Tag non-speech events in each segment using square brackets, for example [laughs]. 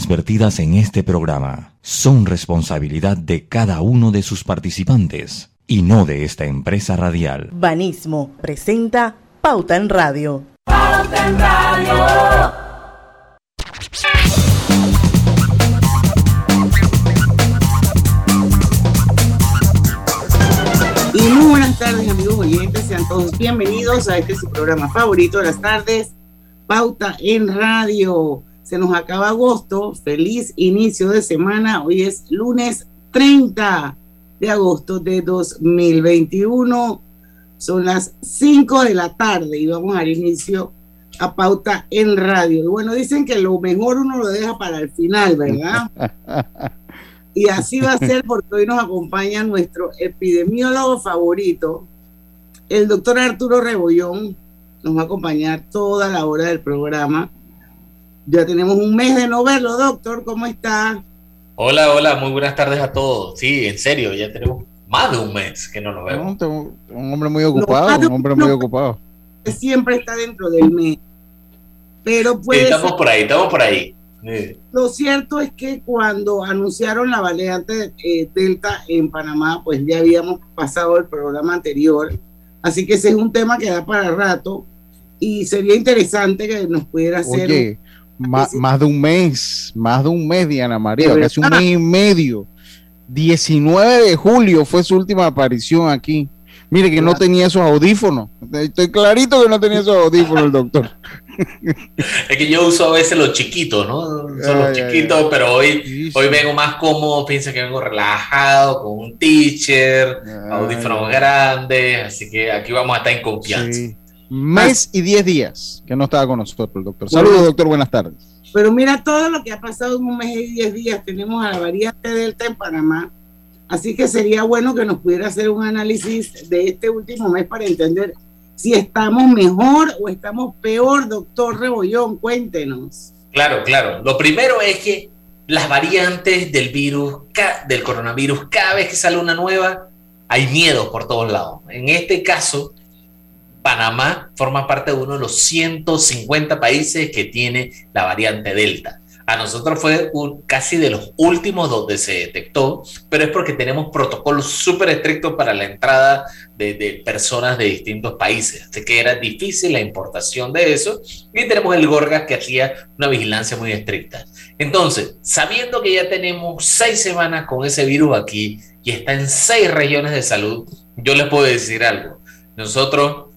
opiniones vertidas en este programa son responsabilidad de cada uno de sus participantes y no de esta empresa radial. Banismo presenta Pauta en Radio. Pauta en Radio. Y muy buenas tardes amigos oyentes, sean todos bienvenidos a este su programa favorito de las tardes, Pauta en Radio. Se nos acaba agosto, feliz inicio de semana, hoy es lunes 30 de agosto de 2021, son las 5 de la tarde y vamos al inicio a Pauta en Radio. Y bueno, dicen que lo mejor uno lo deja para el final, ¿verdad? [laughs] Y así va a ser porque hoy nos acompaña nuestro epidemiólogo favorito, el doctor Arturo Rebollón. Nos va a acompañar toda la hora del programa. Ya tenemos un mes de no verlo, doctor. ¿Cómo está? Hola, hola, muy buenas tardes a todos. Sí, en serio, ya tenemos más de un mes que no nos vemos. un, un hombre muy ocupado, un hombre muy ocupado. Siempre está dentro del mes. Pero pues. estamos por ahí, estamos por ahí. Lo cierto es que cuando anunciaron la variante eh, Delta en Panamá, pues ya habíamos pasado el programa anterior. Así que ese es un tema que da para rato y sería interesante que nos pudiera hacer. Oye, más, de un mes, más de un mes, Diana María, casi un mes y medio. 19 de julio fue su última aparición aquí. Mire que no tenía esos audífonos. Estoy clarito que no tenía esos audífonos el doctor. es que yo uso a veces los chiquitos, ¿no? Son los chiquitos, pero hoy, hoy vengo más cómodo, piensa que vengo relajado, con un teacher, audífonos grandes, así que aquí vamos a estar en confianza. Mes y diez días que no estaba con nosotros el doctor. Saludos, doctor, buenas tardes. Pero mira todo lo que ha pasado en un mes y diez días. Tenemos a la variante Delta en Panamá. Así que sería bueno que nos pudiera hacer un análisis de este último mes para entender si estamos mejor o estamos peor, doctor Rebollón, cuéntenos. Claro, claro. Lo primero es que las variantes del virus, del coronavirus, cada vez que sale una nueva, hay miedo por todos lados. En este caso, Panamá forma parte de uno de los 150 países que tiene la variante Delta. A nosotros fue casi de los últimos donde se detectó, pero es porque tenemos protocolos súper estrictos para la entrada de, personas de distintos países. Así que era difícil la importación de eso. Y tenemos el Gorgas que hacía una vigilancia muy estricta. Entonces, sabiendo que ya tenemos seis semanas con ese virus aquí y está en seis regiones de salud, yo les puedo decir algo. Nosotros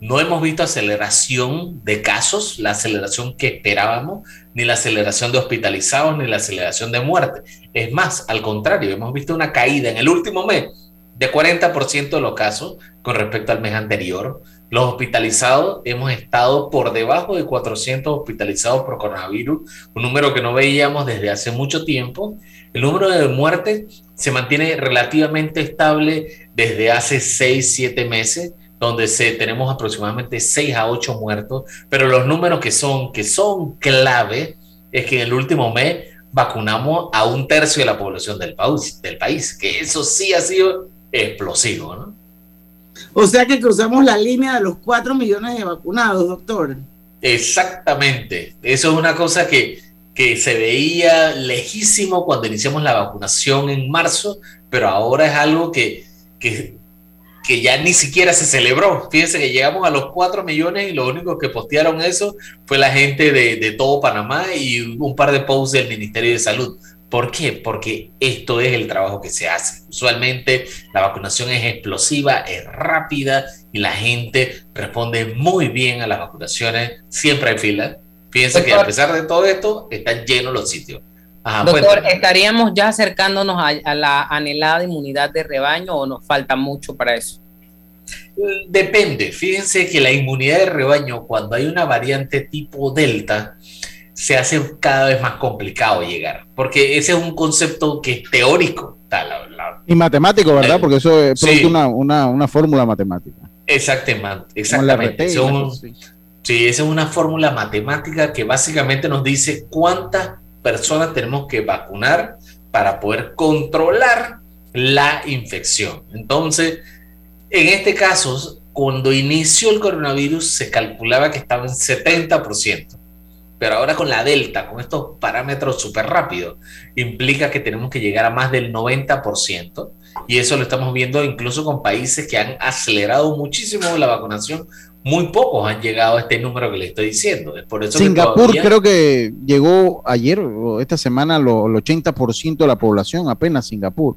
no hemos visto aceleración de casos, la aceleración que esperábamos, ni la aceleración de hospitalizados, ni la aceleración de muerte. Es más, al contrario, hemos visto una caída en el último mes de 40% de los casos con respecto al mes anterior. Los hospitalizados hemos estado por debajo de 400 hospitalizados por coronavirus, un número que no veíamos desde hace mucho tiempo. El número de muertes se mantiene relativamente estable desde hace 6, 7 meses donde se, tenemos aproximadamente 6 a 8 muertos, pero los números que son, que son clave es que en el último mes vacunamos a un tercio de la población del país, del país que eso sí ha sido explosivo, ¿no? O sea que cruzamos la línea de los 4 millones de vacunados, doctor. Exactamente. Eso es una cosa que, que se veía lejísimo cuando iniciamos la vacunación en marzo, pero ahora es algo que, que que ya ni siquiera se celebró. Fíjense que llegamos a los 4 millones y lo único que postearon eso fue la gente de, todo Panamá y un par de posts del Ministerio de Salud. ¿Por qué? Porque esto es el trabajo que se hace. Usualmente la vacunación es explosiva, es rápida y la gente responde muy bien a las vacunaciones. Siempre hay fila. Fíjense que a pesar de todo esto, están llenos los sitios. Doctor, ¿estaríamos ya acercándonos a, la anhelada inmunidad de rebaño o nos falta mucho para eso? Depende. Fíjense que la inmunidad de rebaño, cuando hay una variante tipo Delta, se hace cada vez más complicado llegar, porque ese es un concepto que es teórico. y matemático, ¿verdad? porque eso es una, fórmula matemática. Exactamente, exactamente. sí, esa es una fórmula matemática que básicamente nos dice cuántas personas tenemos que vacunar para poder controlar la infección. Entonces, en este caso, cuando inició el coronavirus se calculaba que estaba en 70%. Pero ahora con la delta, con estos parámetros súper rápidos, implica que tenemos que llegar a más del 90%. Y eso lo estamos viendo incluso con países que han acelerado muchísimo la vacunación. Muy pocos han llegado a este número que le estoy diciendo. Es por eso Singapur creo que llegó ayer o esta semana lo, el 80% de la población, apenas Singapur.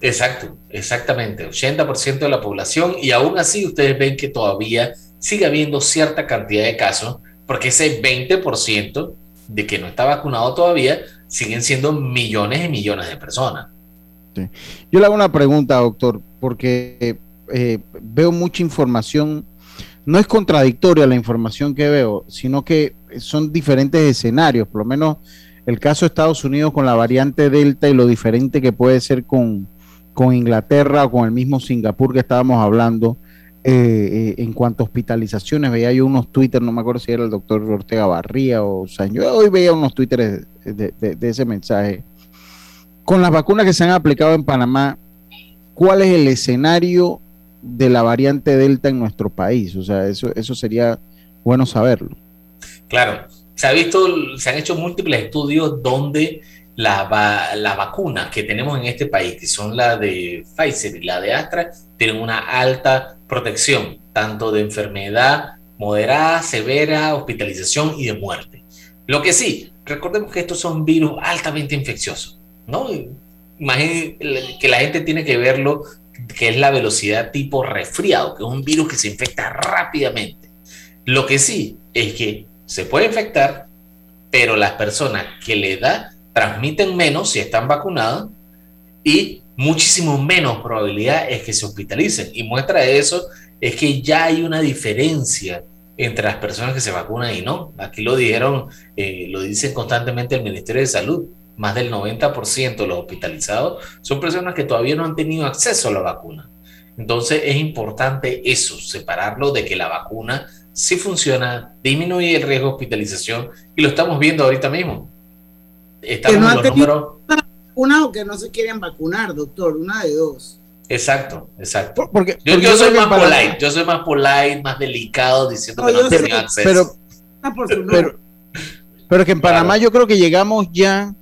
Exacto, exactamente, 80% de la población y aún así ustedes ven que todavía sigue habiendo cierta cantidad de casos, porque ese 20% de que no está vacunado todavía siguen siendo millones y millones de personas. Yo le hago una pregunta, doctor, porque eh, veo mucha información, no es contradictoria la información que veo, sino que son diferentes escenarios, por lo menos el caso de Estados Unidos con la variante Delta y lo diferente que puede ser con, con Inglaterra o con el mismo Singapur que estábamos hablando eh, eh, en cuanto a hospitalizaciones. Veía yo unos Twitter, no me acuerdo si era el doctor Ortega Barría o, sea, yo hoy veía unos Twitter de, ese mensaje. Con las vacunas que se han aplicado en Panamá, ¿cuál es el escenario de la variante Delta en nuestro país? O sea, eso, eso sería bueno saberlo. Claro, se ha visto, se han hecho múltiples estudios donde las la vacunas que tenemos en este país, que son la de Pfizer y la de Astra, tienen una alta protección, tanto de enfermedad moderada, severa, hospitalización y de muerte. Lo que sí, recordemos que estos son virus altamente infecciosos, ¿no? Imaginen que la gente tiene que verlo, que es la velocidad tipo resfriado, que es un virus que se infecta rápidamente. Lo que sí es que se puede infectar, pero las personas que le da transmiten menos si están vacunados y muchísimo menos probabilidad es que se hospitalicen. Y muestra eso es que ya hay una diferencia entre las personas que se vacunan y no. Aquí lo dijeron, eh, lo dicen constantemente el Ministerio de Salud. Más del 90% de los hospitalizados son personas que todavía no han tenido acceso a la vacuna. Entonces es importante eso, separarlo de que la vacuna sí funciona, disminuye el riesgo de hospitalización y lo estamos viendo ahorita mismo estamos no en los números. Una o que no se quieren vacunar, doctor, una de dos. Exacto, exacto. Porque, yo, soy más polite, yo soy más polite, más delicado, diciendo que no tienen acceso. Pero, pero, que en Panamá yo creo que llegamos ya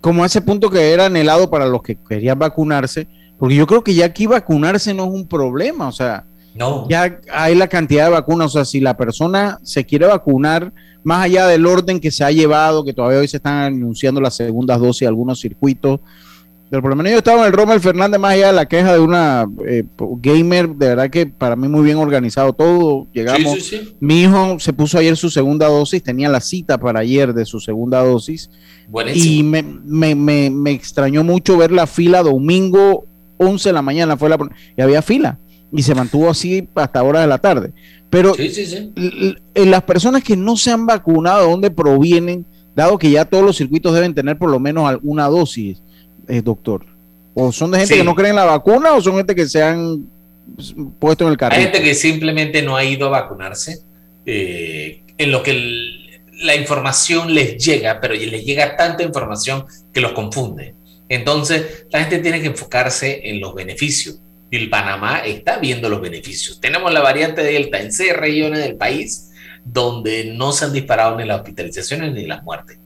como a ese punto que era anhelado para los que querían vacunarse, porque yo creo que ya aquí vacunarse no es un problema, o sea, no. ya hay la cantidad de vacunas, o sea, si la persona se quiere vacunar, más allá del orden que se ha llevado, que todavía hoy se están anunciando las segundas dosis de algunos circuitos. Pero por lo menos yo estaba en el Rommel Fernández, más allá de la queja de una eh, gamer, de verdad que para mí muy bien organizado todo. Llegamos, mi hijo se puso ayer su segunda dosis, tenía la cita para ayer de su segunda dosis. Y me, me, me, me, extrañó mucho ver la fila domingo 11 de la mañana, fue la, y había fila y se mantuvo así hasta horas de la tarde. Pero las personas que no se han vacunado, ¿de dónde provienen? Dado que ya todos los circuitos deben tener por lo menos alguna dosis, eh, doctor. ¿O son de gente que no creen en la vacuna o son gente que se han puesto en el carril? Hay gente que simplemente no ha ido a vacunarse, eh, en lo que la información les llega, pero les llega tanta información que los confunde. Entonces, la gente tiene que enfocarse en los beneficios y el Panamá está viendo los beneficios. Tenemos la variante Delta en seis regiones del país donde no se han disparado ni las hospitalizaciones ni las muertes.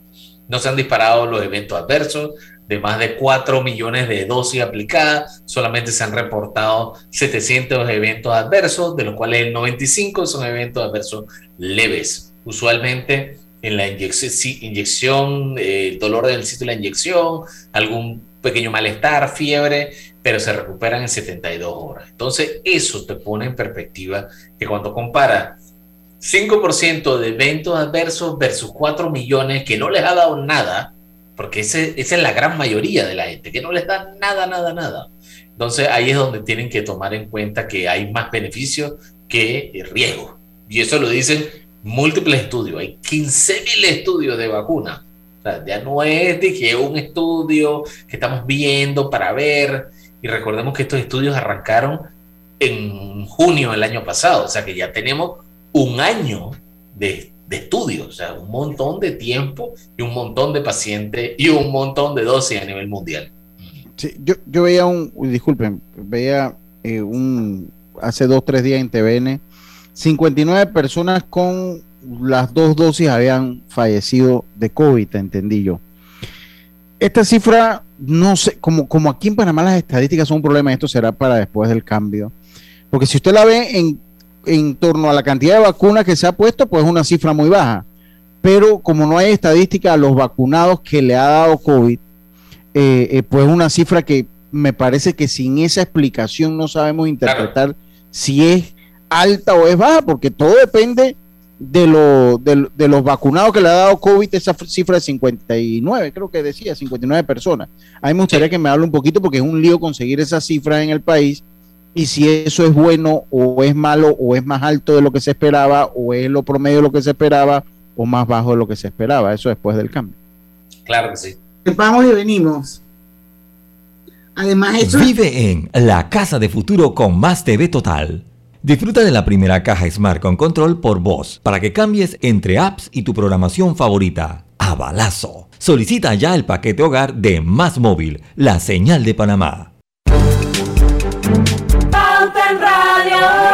No se han disparado los eventos adversos, de más de 4 millones de dosis aplicadas, solamente se han reportado 700 eventos adversos, de los cuales el 95 son eventos adversos leves. Usualmente en la inyección, inyección eh, dolor del sitio de la inyección, algún pequeño malestar, fiebre, pero se recuperan en 72 horas. Entonces, eso te pone en perspectiva que cuando compara 5% de eventos adversos versus 4 millones que no les ha dado nada, porque ese, esa es la gran mayoría de la gente, que no les da nada, nada, nada. Entonces, ahí es donde tienen que tomar en cuenta que hay más beneficios que riesgo. Y eso lo dicen múltiples estudios. Hay 15.000 estudios de vacuna. Ya no es que un estudio que estamos viendo para ver y recordemos que estos estudios arrancaron en junio del año pasado, o sea que ya tenemos un año de, de estudios, o sea, un montón de tiempo y un montón de pacientes y un montón de dosis a nivel mundial. Sí, yo, yo veía un, disculpen, veía eh, un, hace dos, tres días en TVN, 59 personas con las dos dosis habían fallecido de COVID, entendí yo. Esta cifra, no sé, como, como aquí en Panamá las estadísticas son un problema, esto será para después del cambio. Porque si usted la ve en, en torno a la cantidad de vacunas que se ha puesto, pues es una cifra muy baja. Pero como no hay estadística a los vacunados que le ha dado COVID, eh, eh, pues una cifra que me parece que sin esa explicación no sabemos interpretar si es alta o es baja, porque todo depende de, lo, de, de, los vacunados que le ha dado COVID, esa cifra de 59, creo que decía, 59 personas. A mí me gustaría que me hable un poquito porque es un lío conseguir esa cifra en el país y si eso es bueno o es malo o es más alto de lo que se esperaba o es lo promedio de lo que se esperaba o más bajo de lo que se esperaba, eso después del cambio. Claro que sí. Vamos y venimos. Además, eso Vive en la casa de futuro con más TV Total. Disfruta de la primera caja Smart con control por voz para que cambies entre apps y tu programación favorita. A balazo. Solicita ya el paquete hogar de Más Móvil, la señal de Panamá. Radio.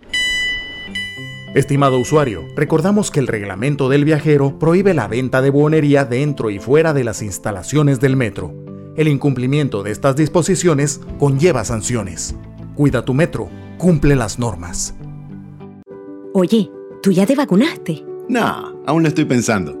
Estimado usuario, recordamos que el reglamento del viajero prohíbe la venta de buonería dentro y fuera de las instalaciones del metro. El incumplimiento de estas disposiciones conlleva sanciones. Cuida tu metro, cumple las normas. Oye, ¿tú ya te vacunaste? No, aún lo estoy pensando.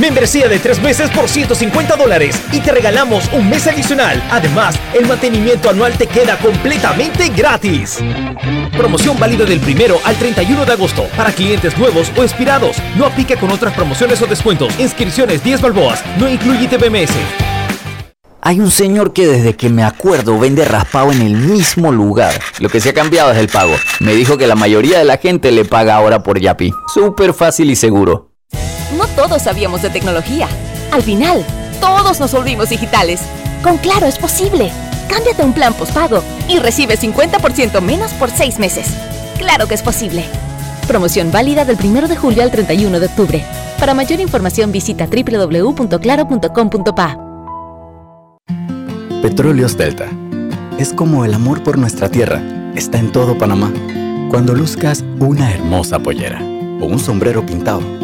Membresía de tres meses por 150 dólares y te regalamos un mes adicional. Además, el mantenimiento anual te queda completamente gratis. Promoción válida del primero al 31 de agosto para clientes nuevos o expirados. No aplica con otras promociones o descuentos. Inscripciones 10 balboas. No incluye TBMS. Hay un señor que desde que me acuerdo vende raspado en el mismo lugar. Lo que se ha cambiado es el pago. Me dijo que la mayoría de la gente le paga ahora por Yapi. Súper fácil y seguro. Todos sabíamos de tecnología. Al final, todos nos volvimos digitales. Con Claro es posible. Cámbiate un plan postpago y recibe 50% menos por seis meses. Claro que es posible. Promoción válida del 1 de julio al 31 de octubre. Para mayor información visita www.claro.com.pa. Petróleos Delta. Es como el amor por nuestra tierra. Está en todo Panamá. Cuando luzcas una hermosa pollera o un sombrero pintado.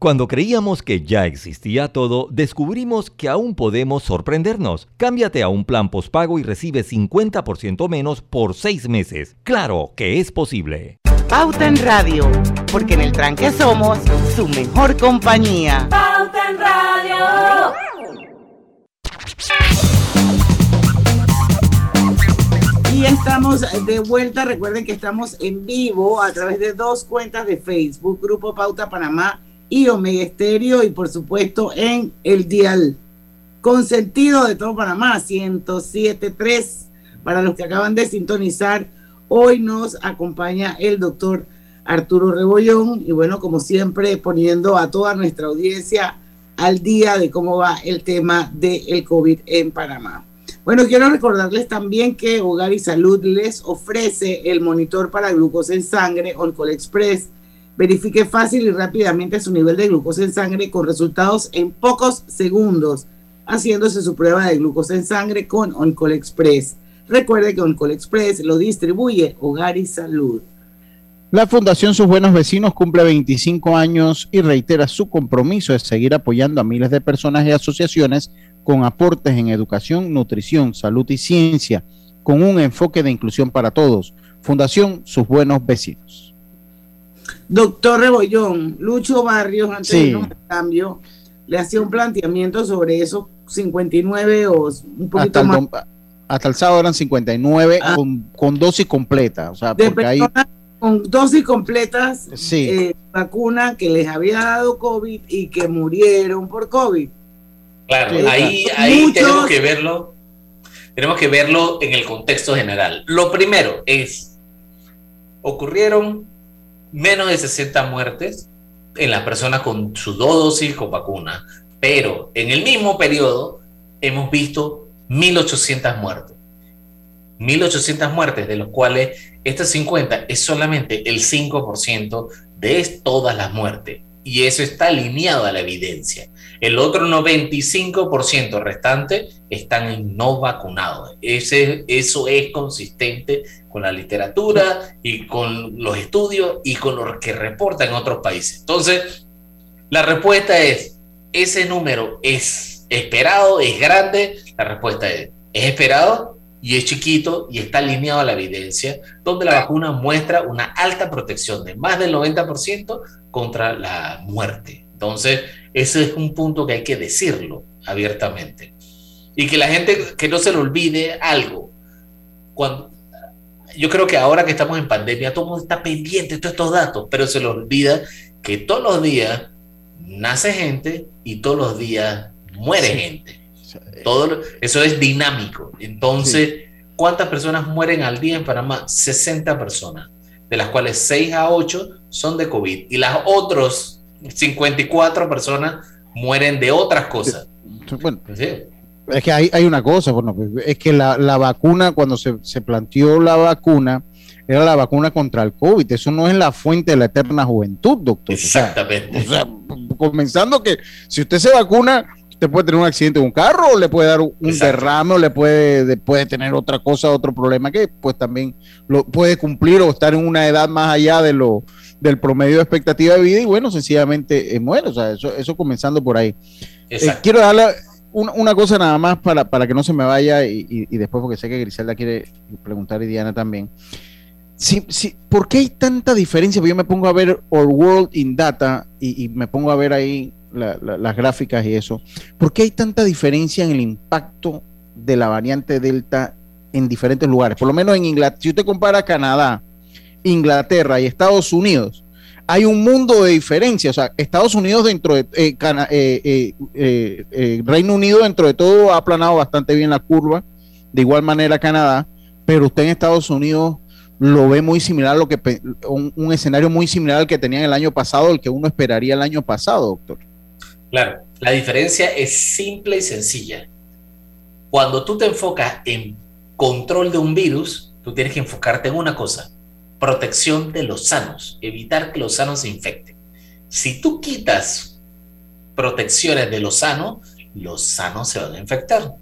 Cuando creíamos que ya existía todo, descubrimos que aún podemos sorprendernos. Cámbiate a un plan postpago y recibe 50% menos por seis meses. Claro que es posible. Pauta en Radio, porque en el tranque somos su mejor compañía. Pauta en Radio. Y estamos de vuelta. Recuerden que estamos en vivo a través de dos cuentas de Facebook, Grupo Pauta Panamá y Omega Estéreo, y por supuesto en el Dial Consentido de todo Panamá, 107.3. Para los que acaban de sintonizar, hoy nos acompaña el doctor Arturo Rebollón, y bueno, como siempre, poniendo a toda nuestra audiencia al día de cómo va el tema del COVID en Panamá. Bueno, quiero recordarles también que Hogar y Salud les ofrece el monitor para glucosa en sangre Oncol Express. Verifique fácil y rápidamente su nivel de glucosa en sangre con resultados en pocos segundos, haciéndose su prueba de glucosa en sangre con Oncol Express. Recuerde que Oncol Express lo distribuye Hogar y Salud. La Fundación Sus Buenos Vecinos cumple 25 años y reitera su compromiso de seguir apoyando a miles de personas y asociaciones con aportes en educación, nutrición, salud y ciencia, con un enfoque de inclusión para todos. Fundación Sus Buenos Vecinos. Doctor Rebollón, Lucho Barrios, antes Sí. de un cambio, le hacía un planteamiento sobre esos 59 o un poquito Hasta el, más hasta el sábado eran 59 Ah. con, con dosis completa. O sea, de porque con dosis completas Sí. eh, vacuna que les había dado COVID y que murieron por COVID. Claro, Sí, ahí, claro. ahí Muchos- tenemos que verlo, tenemos que verlo en el contexto general. Lo primero es, ocurrieron menos de 60 muertes en las personas con sus dos dosis con vacuna, pero en el mismo periodo hemos visto 1.800 muertes. 1.800 muertes, de los cuales estas 50 es solamente el 5% de todas las muertes. Y eso está alineado a la evidencia. El otro 95% restante están en no vacunados. Ese, eso es consistente con la literatura y con los estudios y con lo que reportan otros países. Entonces, la respuesta es, ¿ese número es esperado, es grande? La respuesta es, es esperado y es chiquito y está alineado a la evidencia, donde la vacuna muestra una alta protección de más del 90% contra la muerte. Entonces, ese es un punto que hay que decirlo abiertamente. Y que la gente, que no se le olvide algo. Cuando, yo creo que ahora que estamos en pandemia, todo el mundo está pendiente de todos estos datos, pero se le olvida que todos los días nace gente y todos los días muere Sí. gente. Todo, eso es dinámico. Entonces, ¿cuántas personas mueren al día en Panamá? 60 personas, de las cuales 6 a 8 son de COVID y las otras 54 personas mueren de otras cosas. Bueno, ¿Sí? es que hay, hay una cosa, bueno, pues, es que la, la vacuna, cuando se, se planteó la vacuna, era la vacuna contra el COVID. Eso no es la fuente de la eterna juventud, doctor. O sea, Exactamente. O sea, comenzando que si usted se vacuna, usted puede tener un accidente en un carro, o le puede dar un Exacto. derrame, o le puede, de- puede tener otra cosa, otro problema que pues también lo puede cumplir o estar en una edad más allá de lo del promedio de expectativa de vida y bueno, sencillamente eh, muere. O sea, eso, eso comenzando por ahí. Eh, quiero darle una, una cosa nada más para, para que no se me vaya y, y- y después porque sé que Griselda quiere preguntar y Diana también. Sí, sí, ¿Por qué hay tanta diferencia? Porque yo me pongo a ver Our World in Data y, y me pongo a ver ahí la- la- las gráficas y eso. ¿Por qué hay tanta diferencia en el impacto de la variante Delta en diferentes lugares? Por lo menos en Inglaterra, si usted compara Canadá, Inglaterra y Estados Unidos, hay un mundo de diferencia. O sea, Estados Unidos dentro de eh, eh, eh, Reino Unido dentro de todo ha aplanado bastante bien la curva. De igual manera Canadá, pero usted en Estados Unidos lo ve muy similar a lo que un, un escenario muy similar al que tenían el año pasado, el que uno esperaría el año pasado, doctor. Claro, la diferencia es simple y sencilla. Cuando tú te enfocas en control de un virus, tú tienes que enfocarte en una cosa, protección de los sanos, evitar que los sanos se infecten. Si tú quitas protecciones de los sanos, los sanos se van a infectar.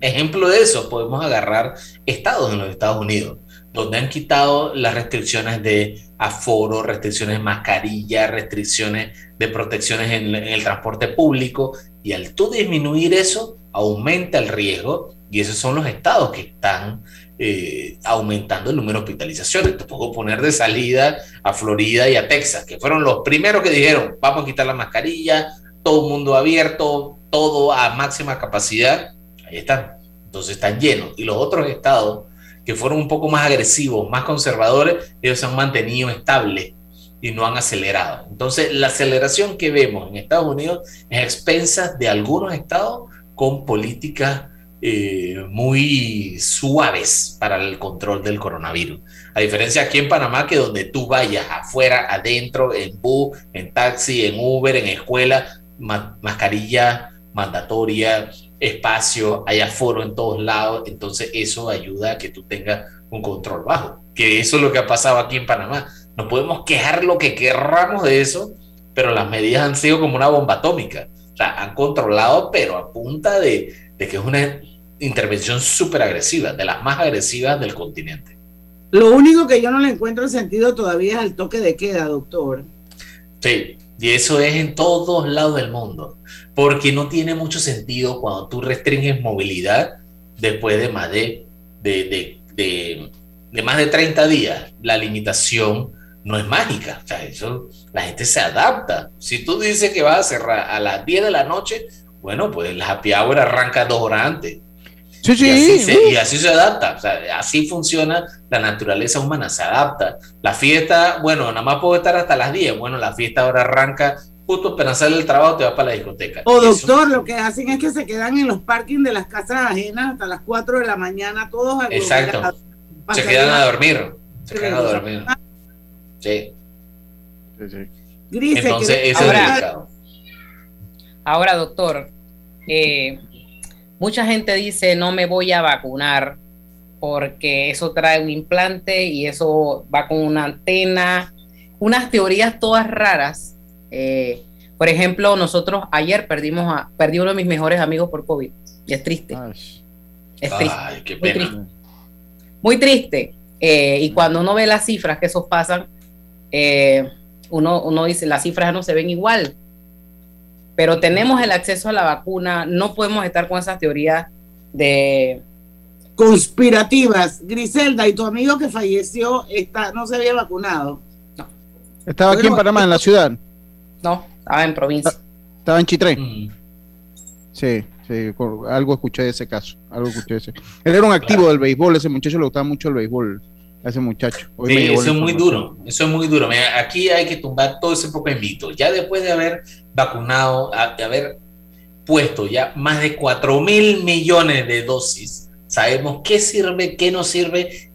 Ejemplo de eso, podemos agarrar estados en los Estados Unidos, donde han quitado las restricciones de aforo, restricciones de mascarilla, restricciones de protecciones en, el transporte público, y al tú disminuir eso, aumenta el riesgo, y esos son los estados que están eh, aumentando el número de hospitalizaciones. Te puedo poner de salida a Florida y a Texas, que fueron los primeros que dijeron, vamos a quitar la mascarilla, todo mundo abierto, todo a máxima capacidad. Ahí están. Entonces están llenos. Y los otros estados que fueron un poco más agresivos, más conservadores, ellos se han mantenido estables y no han acelerado. Entonces, la aceleración que vemos en Estados Unidos es a expensas de algunos estados con políticas eh, muy suaves para el control del coronavirus. A diferencia aquí en Panamá, que donde tú vayas afuera, adentro, en bus, en taxi, en Uber, en escuela, mascarilla mandatoria, espacio, hay aforo en todos lados, entonces eso ayuda a que tú tengas un control bajo, que eso es lo que ha pasado aquí en Panamá. No podemos quejar lo que querramos de eso, pero las medidas han sido como una bomba atómica. O sea, han controlado, pero a punta de, de que es una intervención súper agresiva, de las más agresivas del continente. Lo único que yo no le encuentro sentido todavía es el toque de queda, doctor. Sí, y eso es en todos lados del mundo, porque no tiene mucho sentido cuando tú restringes movilidad después de más de, de, de, de más de 30 días. La limitación no es mágica, eso, la gente se adapta. Si tú dices que vas a cerrar a las 10 de la noche, bueno, pues la happy hour arranca dos horas antes. Sí, sí, y, así se, y así se adapta, o sea, así funciona la naturaleza humana, se adapta. La fiesta, bueno, nada más puedo estar hasta las 10, bueno, la fiesta ahora arranca justo apenas sale el trabajo, te vas para la discoteca. O doctor, lo que hacen es que se quedan en los parkings de las casas ajenas hasta las 4 de la mañana, todos Exacto. Se quedan a dormir. Se quedan a dormir. Sí. Sí, sí. Grise, Entonces, eso es Ahora- delicado. Ahora, doctor, eh, mucha gente dice no me voy a vacunar porque eso trae un implante y eso va con una antena, unas teorías todas raras. Eh, por ejemplo, nosotros ayer perdimos a, perdí uno de mis mejores amigos por COVID y es triste. Es triste. Ay, qué Muy pena. triste. Muy triste. Eh, y cuando uno ve las cifras que esos pasan, eh, uno, uno dice, las cifras no se ven igual. Pero tenemos el acceso a la vacuna, no podemos estar con esas teorías de... conspirativas. Griselda, y tu amigo que falleció está, no se había vacunado. Estaba aquí en Panamá, en la ciudad. No, estaba en provincia. Estaba en Chitré. Mm. Sí, sí, algo escuché de ese caso. Algo escuché de ese. Él era un activo del béisbol, ese muchacho le gustaba mucho el béisbol. A ese muchacho. Hoy Sí, eso es muy duro, eso es muy duro. Mira, aquí hay que tumbar todo ese poco de mito. Ya después de haber vacunado, de haber puesto ya más de 4 mil millones de dosis, sabemos qué sirve, qué no sirve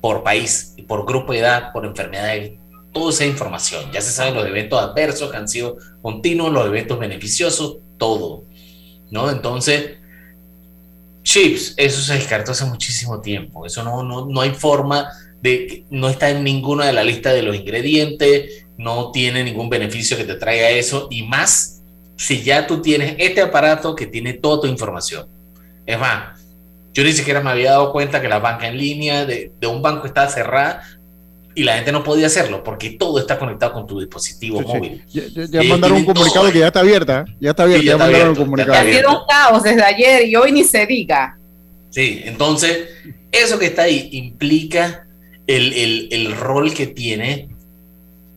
por país, por grupo de edad, por enfermedades, toda esa información. Ya se saben los eventos adversos que han sido continuos, los eventos beneficiosos, todo. ¿No? Entonces, chips, eso se descartó hace muchísimo tiempo. Eso no, no, no hay forma de no está en ninguna de la lista de los ingredientes, no tiene ningún beneficio que te traiga eso, y más si ya tú tienes este aparato que tiene toda tu información. Es más, yo ni siquiera me había dado cuenta que la banca en línea de, de un banco estaba cerrada y la gente no podía hacerlo porque todo está conectado con tu dispositivo Sí, sí. móvil. Ya, ya- ya Y mandaron un comunicado todo que ya está abierta. Ya está abierta. Sí, ya, ya está mandaron abierto, un comunicado. ya Ha sido un caos desde ayer y hoy ni se diga. Sí, entonces eso que está ahí implica el, el- el rol que tiene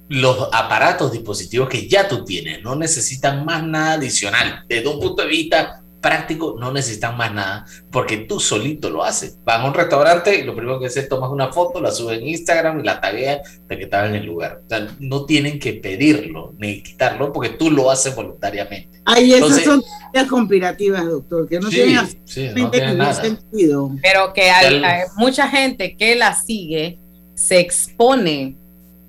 los aparatos dispositivos que ya tú tienes. No necesitan más nada adicional. Desde un punto de vista práctico, no necesitan más nada, porque tú solito lo haces. Van a un restaurante y lo primero que haces es tomas una foto, la subes en Instagram y la tagueas de que estaba en el lugar. O sea, no tienen que pedirlo ni quitarlo porque tú lo haces voluntariamente. Ay, esas son teorías conspirativas, doctor, que no Sí, tienen sí, no nada. sentido. Pero que hay mucha gente que la sigue se expone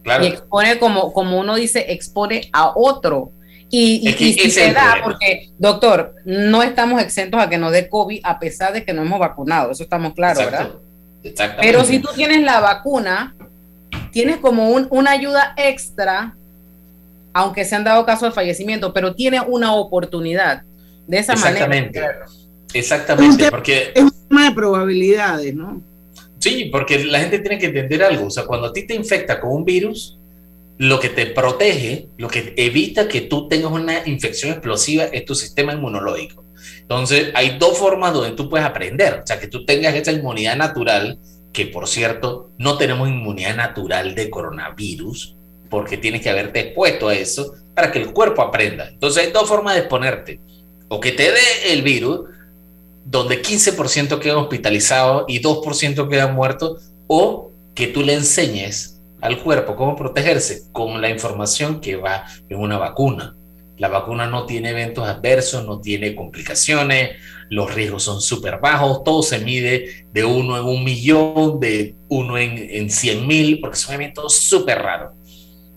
Claro. y expone como, como uno dice, expone a otro. Y, se da, problema. porque, doctor, no estamos exentos a que nos dé COVID a pesar de que no hemos vacunado, eso estamos claros, ¿verdad? Exacto. Exactamente. Pero si tú tienes la vacuna, tienes como un- una ayuda extra, aunque se han dado casos de fallecimiento, pero tienes una oportunidad. De esa Exactamente. manera. Exactamente, porque Es un tema de probabilidades, ¿no? Sí, porque la gente tiene que entender algo. O sea, cuando a ti te infecta con un virus, lo que te protege, lo que evita que tú tengas una infección explosiva es tu sistema inmunológico. Entonces, hay dos formas donde tú puedes aprender. O sea, que tú tengas esa inmunidad natural, que por cierto, no tenemos inmunidad natural de coronavirus, porque tienes que haberte expuesto a eso para que el cuerpo aprenda. Entonces, hay dos formas de exponerte. O que te dé el virus, donde 15% quedan hospitalizados y 2% quedan muertos, o que tú le enseñes al cuerpo cómo protegerse con la información que va en una vacuna. La vacuna no tiene eventos adversos, no tiene complicaciones, los riesgos son súper bajos, todo se mide de uno en un millón, de uno en, en 100 mil, porque son eventos súper raros.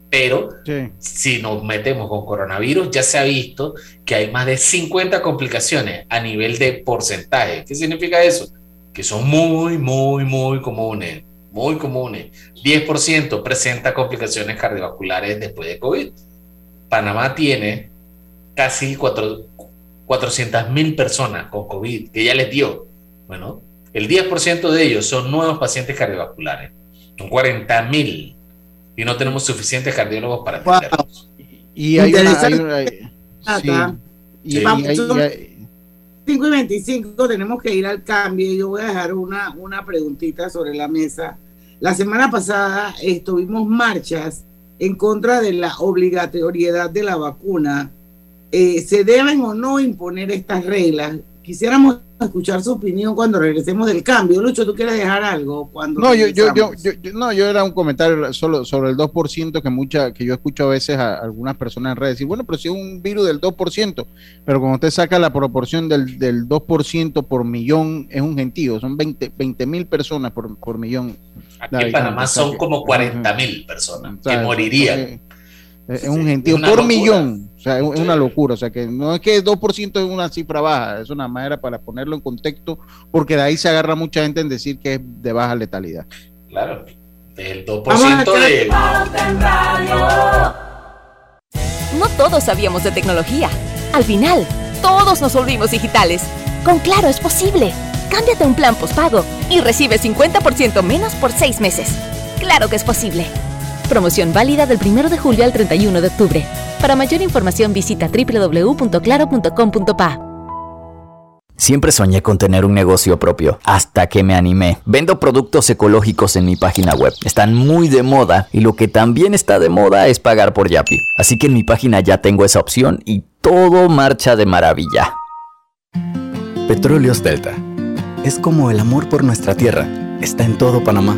Pero si nos metemos con coronavirus, ya se ha visto que hay más de 50 complicaciones a nivel de porcentaje. ¿Qué significa eso? Que son muy, muy, muy comunes, muy comunes. 10% presenta complicaciones cardiovasculares después de COVID. Panamá tiene casi 400 mil personas con COVID que ya les dio. Bueno, el 10% de ellos son nuevos pacientes cardiovasculares. Son 40 mil y no tenemos suficientes cardiólogos para atenderlos. Y hay una, hay sí. Y hay- 5 y 25 tenemos que ir al cambio yo voy a dejar una, una preguntita sobre la mesa. La semana pasada eh, tuvimos marchas en contra de la obligatoriedad de la vacuna. Eh, ¿Se deben o no imponer estas reglas? Quisiéramos escuchar su opinión cuando regresemos del cambio. Lucho, ¿tú quieres dejar algo? Cuando No, yo, yo, yo, yo- yo- no, yo era un comentario solo sobre el 2% que mucha, que yo escucho a veces a algunas personas en redes decir, bueno, pero si es un virus del 2%, pero cuando usted saca la proporción del, del 2% por millón, es un gentío, son 20 mil personas por, por millón. Aquí en Panamá son como 40 mil personas que morirían. Es un gentío por locura. millón, o sea, es una locura, o sea, que no es que 2% es una cifra baja, es una manera para ponerlo en contexto, porque de ahí se agarra mucha gente en decir que es de baja letalidad. Claro, el Vamos a 2% de... No todos sabíamos de tecnología. Al final, todos nos volvimos digitales. Con Claro es posible. Cámbiate a un plan postpago y recibe 50% menos por seis meses. Claro que es posible. Promoción válida del 1 de julio al 31 de octubre. Para mayor información visita www.claro.com.pa. Siempre soñé con tener un negocio propio, hasta que me animé. Vendo productos ecológicos en mi página web. Están muy de moda y lo que también está de moda es pagar por Yapi. Así que en mi página ya tengo esa opción y todo marcha de maravilla. Petróleos Delta. Es como el amor por nuestra tierra. Está en todo Panamá.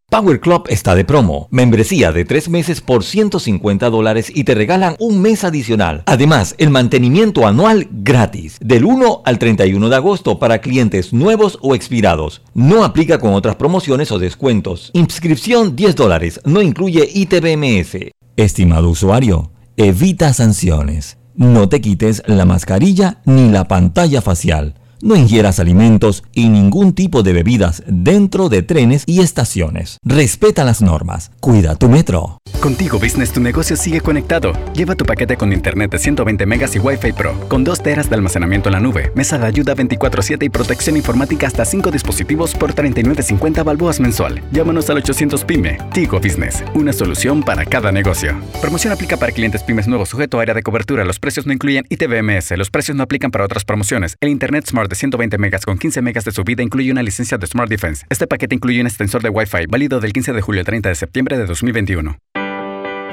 Power Club está de promo. Membresía de 3 meses por 150 dólares y te regalan un mes adicional. Además, el mantenimiento anual gratis. Del 1 al 31 de agosto para clientes nuevos o expirados. No aplica con otras promociones o descuentos. Inscripción 10 dólares. No incluye ITBMS. Estimado usuario, evita sanciones. No te quites la mascarilla ni la pantalla facial. No ingieras alimentos y ningún tipo de bebidas dentro de trenes y estaciones. Respeta las normas. Cuida tu metro. Contigo Business tu negocio sigue conectado. Lleva tu paquete con internet de 120 megas y Wi-Fi Pro, con 2 teras de almacenamiento en la nube, mesa de ayuda 24/7 y protección informática hasta 5 dispositivos por 39.50 balboas mensual. Llámanos al 800 PYME. Tigo Business, una solución para cada negocio. Promoción aplica para clientes pymes nuevos sujeto a área de cobertura. Los precios no incluyen ITBMS. Los precios no aplican para otras promociones. El Internet Smart de 120 megas con 15 megas de subida incluye una licencia de Smart Defense. Este paquete incluye un extensor de Wi-Fi válido del 15 de julio al 30 de septiembre de 2021.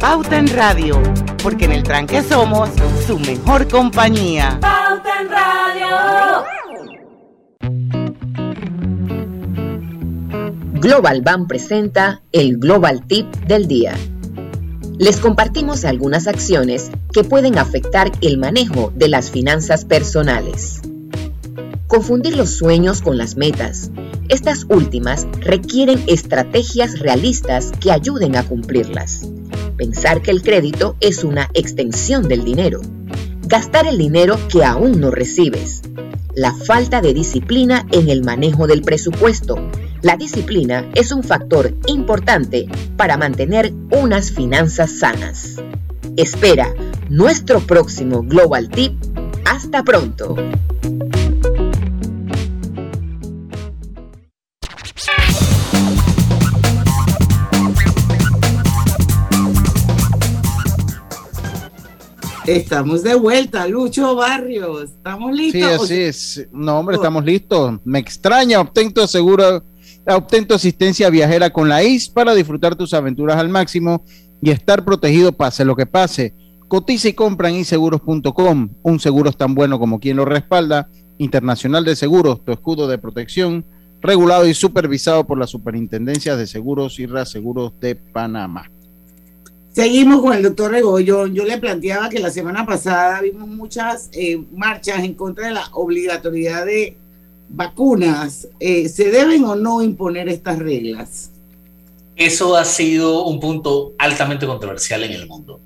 Pauta en Radio, porque en el tranque somos su mejor compañía. Pauta en Radio. Global Bank presenta el Global Tip del día. Les compartimos algunas acciones que pueden afectar el manejo de las finanzas personales. Confundir los sueños con las metas. Estas últimas requieren estrategias realistas que ayuden a cumplirlas. Pensar que el crédito es una extensión del dinero. Gastar el dinero que aún no recibes. La falta de disciplina en el manejo del presupuesto. La disciplina es un factor importante para mantener unas finanzas sanas. Espera nuestro próximo Global Tip. Hasta pronto. Estamos de vuelta, Lucho Barrios. ¿Estamos listos? Sí, así es. No, hombre, estamos listos. Me extraña, obtén tu seguro, obtén tu asistencia viajera con la IS para disfrutar tus aventuras al máximo y estar protegido pase lo que pase. Cotiza y compra en inseguros.com. Un seguro es tan bueno como quien lo respalda. Internacional de Seguros, tu escudo de protección, regulado y supervisado por la Superintendencia de Seguros y Reaseguros de Panamá. Seguimos con el doctor Regollón. Yo le planteaba que la semana pasada vimos muchas eh, marchas en contra de la obligatoriedad de vacunas. Eh, ¿Se deben o no imponer estas reglas? Eso ha sido un punto altamente controversial en el mundo.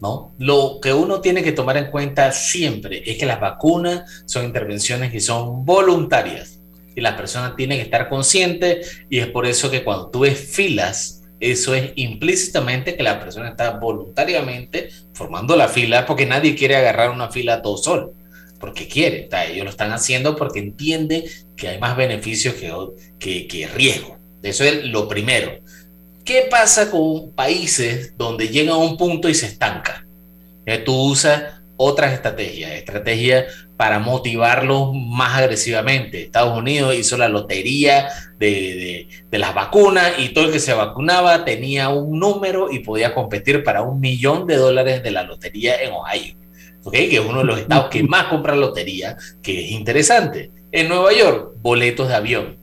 ¿no? Lo que uno tiene que tomar en cuenta siempre es que las vacunas son intervenciones que son voluntarias y las personas tienen que estar conscientes y es por eso que cuando tú ves filas, eso es implícitamente que la persona está voluntariamente formando la fila porque nadie quiere agarrar una fila todo solo, porque quiere, está, ellos lo están haciendo porque entiende que hay más beneficios que, que, que riesgo. Eso es lo primero ¿Qué pasa con países donde llega a un punto y se estanca? Eh, tú usas otras estrategias, estrategias para motivarlos más agresivamente. Estados Unidos hizo la lotería de, las vacunas y todo el que se vacunaba tenía un número y podía competir para un millón de dólares de la lotería en Ohio, que es uno de los [laughs] estados que más compra lotería, que es interesante. En Nueva York, boletos de avión.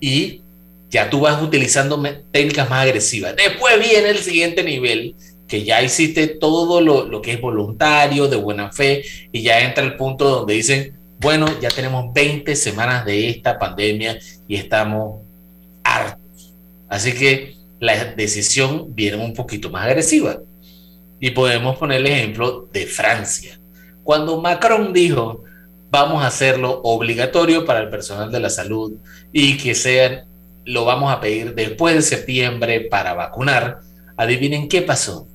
Y ya tú vas utilizando técnicas más agresivas. Después viene el siguiente nivel, que ya hiciste todo lo, que es voluntario, de buena fe, y ya entra el punto donde dicen, bueno, ya tenemos 20 semanas de esta pandemia y estamos hartos. Así que la decisión viene un poquito más agresiva. Y podemos poner el ejemplo de Francia. Cuando Macron dijo, vamos a hacerlo obligatorio para el personal de la salud y que sean, lo vamos a pedir después de septiembre para vacunar, adivinen qué pasó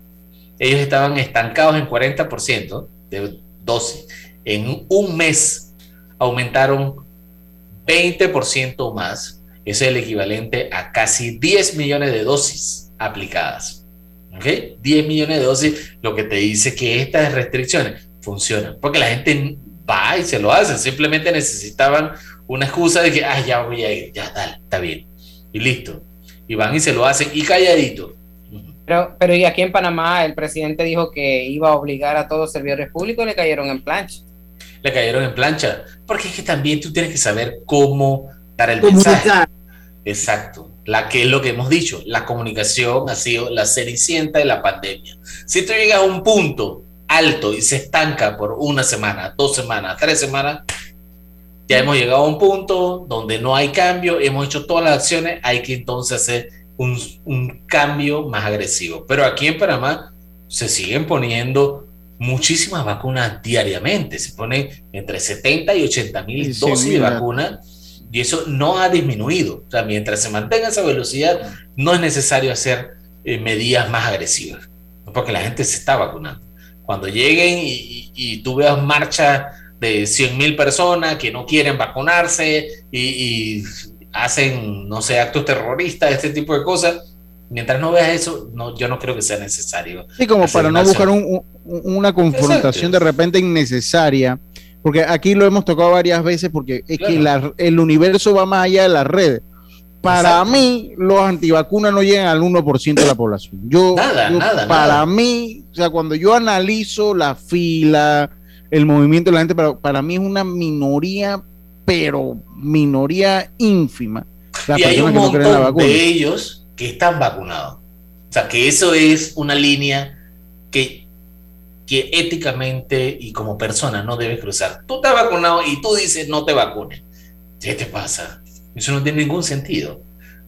ellos estaban estancados en 40% de dosis. En un mes aumentaron 20% más. es el equivalente a casi 10 millones de dosis aplicadas. ¿Ok? 10 millones de dosis, lo que te dice que estas restricciones funcionan. Porque la gente va y se lo hace. Simplemente necesitaban una excusa de que, ah, ya voy a ir, ya, dale, está bien. Y listo. Y van y se lo hacen y calladito pero, pero y aquí en Panamá el presidente dijo que iba a obligar a todos los servidores públicos y le cayeron en plancha. Le cayeron en plancha. Porque es que también tú tienes que saber cómo dar el mensaje. Exacto. La que es lo que hemos dicho. La comunicación ha sido la cenicienta de la pandemia. Si tú llegas a un punto alto y se estanca por una semana, dos semanas, tres semanas, ya hemos llegado a un punto donde no hay cambio, hemos hecho todas las acciones, hay que entonces hacer un, cambio más agresivo. Pero aquí en Panamá se siguen poniendo muchísimas vacunas diariamente. Se ponen entre 70 y 80 mil dosis de vacuna y eso no ha disminuido. O sea, mientras se mantenga esa velocidad, no es necesario hacer eh, medidas más agresivas, porque la gente se está vacunando. Cuando lleguen y, y, tú veas marcha de 100 mil personas que no quieren vacunarse y, y hacen, no sé, actos terroristas, este tipo de cosas. Mientras no veas eso, no, yo no creo que sea necesario. Sí, como para no buscar una confrontación de repente innecesaria, porque aquí lo hemos tocado varias veces, porque es que el universo va más allá de la red. Para mí, los antivacunas no llegan al 1% de la población. Yo, nada, nada, para mí, o sea, cuando yo analizo la fila, el movimiento de la gente, para, para mí es una minoría pero minoría ínfima. y hay un montón de ellos que están vacunados. O sea, que eso es una línea que, que éticamente y como persona no debe cruzar. Tú estás vacunado y tú dices no te vacunes. ¿Qué te pasa? Eso no tiene ningún sentido.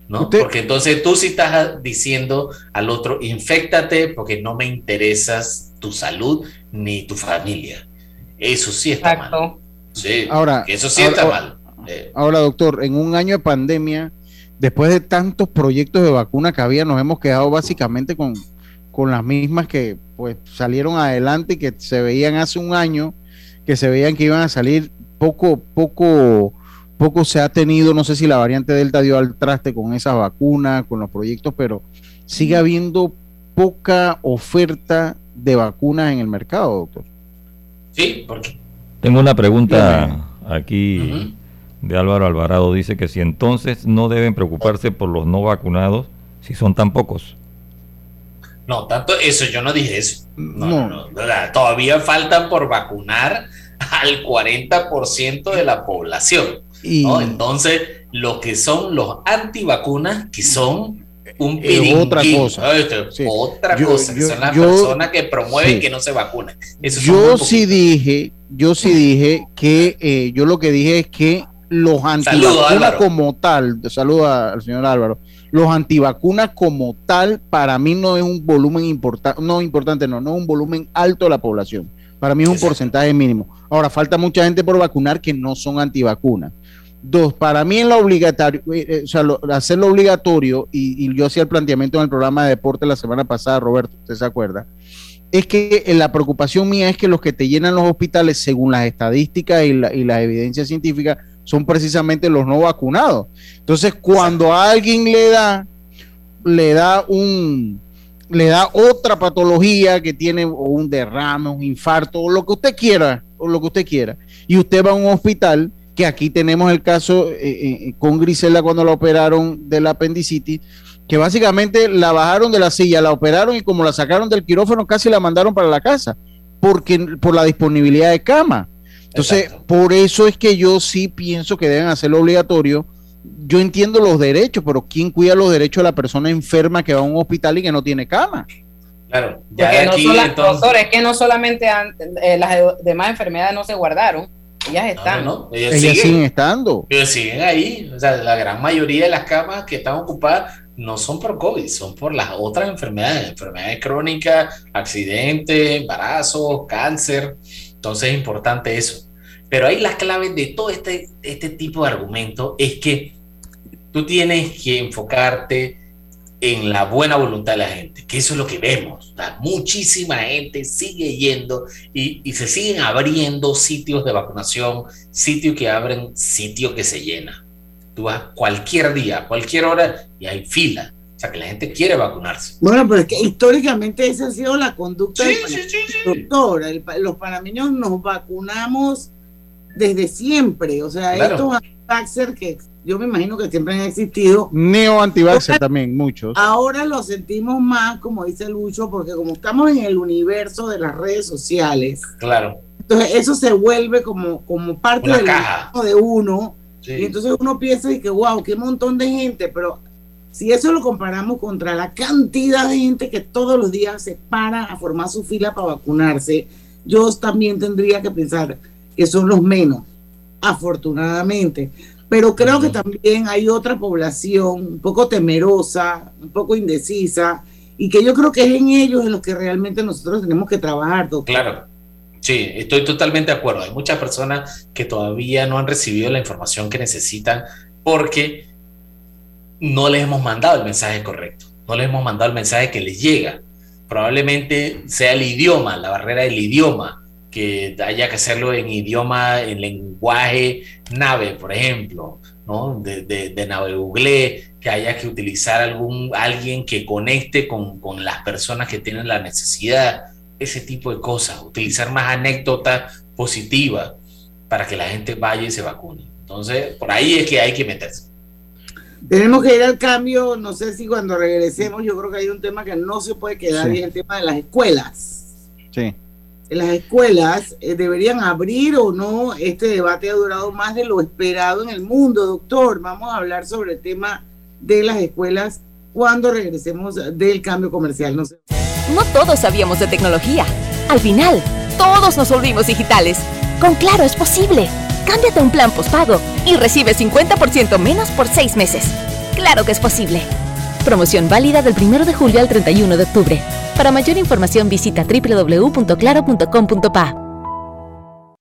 ¿no? Porque entonces tú sí estás diciendo al otro, infectate porque no me interesas tu salud ni tu familia. Eso sí está mal. Sí, ahora, eso sí está mal. Eh. Ahora, doctor, en un año de pandemia, después de tantos proyectos de vacuna que había, nos hemos quedado básicamente con, con las mismas que pues salieron adelante y que se veían hace un año, que se veían que iban a salir poco, poco, poco se ha tenido, no sé si la variante Delta dio al traste con esas vacunas, con los proyectos, pero sigue habiendo poca oferta de vacunas en el mercado, doctor. Sí, porque tengo una pregunta aquí de Álvaro Alvarado. Dice que si entonces no deben preocuparse por los no vacunados, si son tan pocos. No, tanto eso, yo no dije eso. No, no, todavía faltan por vacunar al 40% de la población. Entonces, lo que son los antivacunas, que son un eh, otra cosa. Otra cosa, que son las personas que promueven que no se vacunen. yo sí dije, yo sí dije que eh, yo lo que dije es que los antivacunas como tal, saludo al señor Álvaro, los antivacunas como tal para mí no es un volumen importante, no importante, no, no es un volumen alto de la población. Para mí es un porcentaje mínimo. Ahora, falta mucha gente por vacunar que no son antivacunas. Dos, para mí en lo obligatorio, eh, eh, o sea, hacerlo obligatorio, y, yo hacía el planteamiento en el programa de deporte la semana pasada, Roberto, usted se acuerda, es que eh, la preocupación mía es que los que te llenan los hospitales, según las estadísticas y, la, y las evidencias científicas, son precisamente los no vacunados. Entonces, cuando a alguien le da le da un le da otra patología que tiene un derrame, un infarto, o lo que usted quiera, o lo que usted quiera. Y usted va a un hospital, que aquí tenemos el caso eh, eh, con Grisela cuando la operaron del apendicitis, que básicamente la bajaron de la silla, la operaron y como la sacaron del quirófano casi la mandaron para la casa, porque por la disponibilidad de cama. Entonces, por eso es que yo sí pienso que deben hacerlo obligatorio yo entiendo los derechos, pero ¿quién cuida los derechos de la persona enferma que va a un hospital y que no tiene cama? Claro, ya no doctor, es que no solamente eh, las demás enfermedades no se guardaron, ellas están. No, Ellas, siguen, estando. Ellas siguen ahí. O sea, la gran mayoría de las camas que están ocupadas no son por COVID, son por las otras enfermedades, enfermedades crónicas, accidentes, embarazos, cáncer. Entonces es importante eso. Pero ahí la clave de todo este, este tipo de argumento es que tú tienes que enfocarte en la buena voluntad de la gente, que eso es lo que vemos. muchísima gente sigue yendo y, y, se siguen abriendo sitios de vacunación, sitios que abren, sitios que se llenan. Tú vas cualquier día, cualquier hora y hay fila. O sea, que la gente quiere vacunarse. Bueno, pero es que históricamente esa ha sido la conducta del doctor. los panameños nos vacunamos desde siempre. O sea, estos anti que yo me imagino que siempre han existido. Neo anti también, muchos. Ahora lo sentimos más, como dice Lucho, porque como estamos en el universo de las redes sociales. Claro. Entonces eso se vuelve como, como parte del de uno. Y entonces uno piensa y que, wow, qué montón de gente, pero si eso lo comparamos contra la cantidad de gente que todos los días se para a formar su fila para vacunarse, yo también tendría que pensar, que son los menos, afortunadamente. Pero creo que también hay otra población un poco temerosa, un poco indecisa, y que yo creo que es en ellos en los que realmente nosotros tenemos que trabajar. Claro, sí, estoy totalmente de acuerdo. Hay muchas personas que todavía no han recibido la información que necesitan porque no les hemos mandado el mensaje correcto, no les hemos mandado el mensaje que les llega. Probablemente sea el idioma, la barrera del idioma que haya que hacerlo en idioma, en lenguaje nave, por ejemplo, ¿no? De, de, nave Google, que haya que utilizar algún, alguien que conecte con, con, las personas que tienen la necesidad, ese tipo de cosas, utilizar más anécdotas positivas para que la gente vaya y se vacune. Entonces, por ahí es que hay que meterse. Tenemos que ir al cambio, no sé si cuando regresemos, yo creo que hay un tema que no se puede quedar, y el tema de las escuelas. Sí las escuelas eh, deberían abrir o no. Este debate ha durado más de lo esperado en el mundo, doctor. Vamos a hablar sobre el tema de las escuelas cuando regresemos del cambio comercial. No, sé. No todos sabíamos de tecnología. Al final, todos nos volvimos digitales. Con Claro es posible. Cámbiate un plan postpago y recibe 50% menos por seis meses. Claro que es posible. Promoción válida del 1 de julio al 31 de octubre. Para mayor información visita www.claro.com.pa.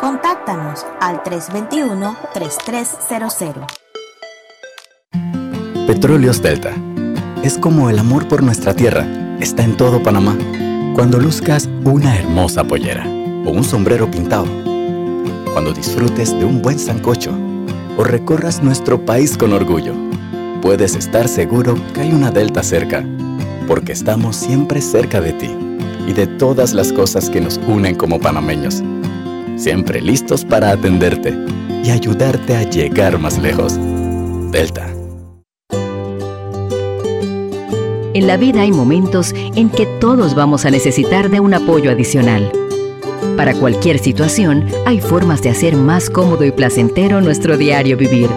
Contáctanos al 321-3300. Petróleos Delta. Es como el amor por nuestra tierra. Está en todo Panamá. Cuando luzcas una hermosa pollera o un sombrero pintado. Cuando disfrutes de un buen sancocho o recorras nuestro país con orgullo. Puedes estar seguro que hay una Delta cerca, porque estamos siempre cerca de ti y de todas las cosas que nos unen como panameños siempre listos para atenderte y ayudarte a llegar más lejos. Delta. En la vida hay momentos en que todos vamos a necesitar de un apoyo adicional. Para cualquier situación, hay formas de hacer más cómodo y placentero nuestro diario vivir.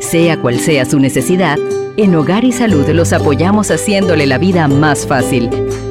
Sea cual sea su necesidad, en Hogar y Salud los apoyamos haciéndole la vida más fácil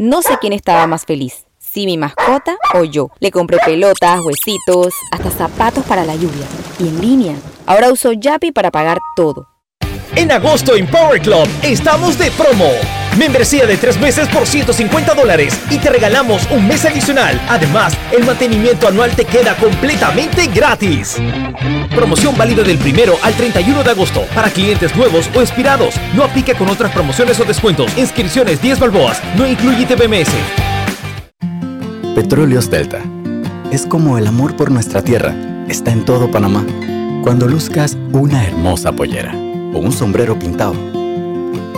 No sé quién estaba más feliz, si mi mascota o yo. Le compré pelotas, huesitos, hasta zapatos para la lluvia. Y en línea. Ahora uso Yapi para pagar todo. En agosto en Power Club estamos de promo. Membresía de tres meses por 150 dólares y te regalamos un mes adicional. Además, el mantenimiento anual te queda completamente gratis. Promoción válida del primero al 31 de agosto para clientes nuevos o expirados. No aplica con otras promociones o descuentos. Inscripciones 10 balboas. No incluye TBMS. Petróleos Delta. Es como el amor por nuestra tierra. Está en todo Panamá. Cuando luzcas una hermosa pollera o un sombrero pintado.